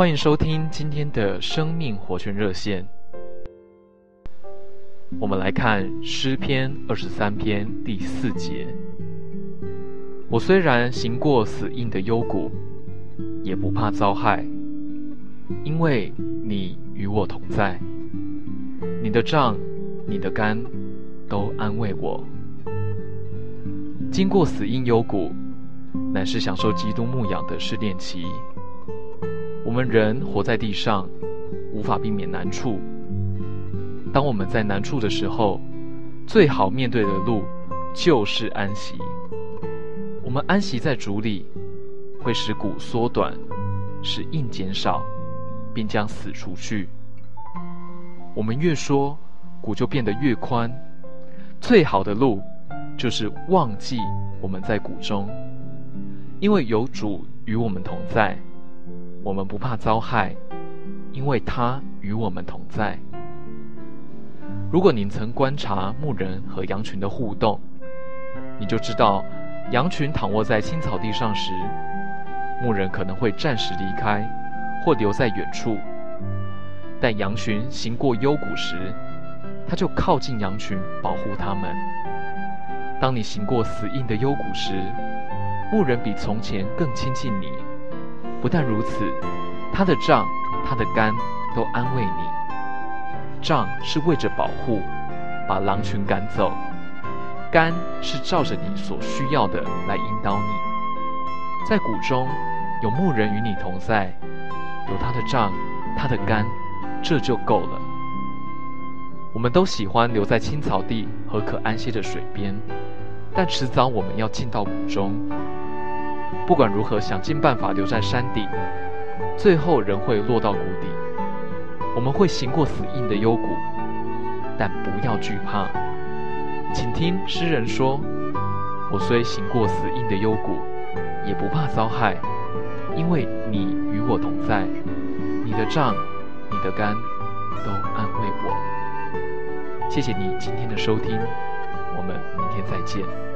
欢迎收听今天的生命活泉热线。我们来看诗篇二十三篇第四节：我虽然行过死荫的幽谷，也不怕遭害，因为你与我同在。你的杖、你的竿，都安慰我。经过死荫幽谷，乃是享受基督牧养的试炼期。我们人活在地上，无法避免难处。当我们在难处的时候，最好面对的路就是安息。我们安息在主里，会使骨缩短，使硬减少，并将死除去。我们越说，骨就变得越宽。最好的路，就是忘记我们在骨中，因为有主与我们同在，我们不怕遭害，因为他与我们同在。如果您曾观察牧人和羊群的互动，你就知道，羊群躺卧在青草地上时，牧人可能会暂时离开，或留在远处；但羊群行过幽谷时，他就靠近羊群，保护他们。当你行过死硬的幽谷时，牧人比从前更亲近你。不但如此，他的杖、他的竿都安慰你。杖是为着保护，把狼群赶走；竿是照着你所需要的来引导你。在谷中，有牧人与你同在，有他的杖、他的竿，这就够了。我们都喜欢留在青草地和可安歇的水边，但迟早我们要进到谷中。不管如何想尽办法留在山顶，最后仍会落到谷底。我们会行过死荫的幽谷，但不要惧怕。请听诗人说：“我虽行过死荫的幽谷，也不怕遭害，因为你与我同在，你的杖、你的竿都安慰我。”谢谢你今天的收听，我们明天再见。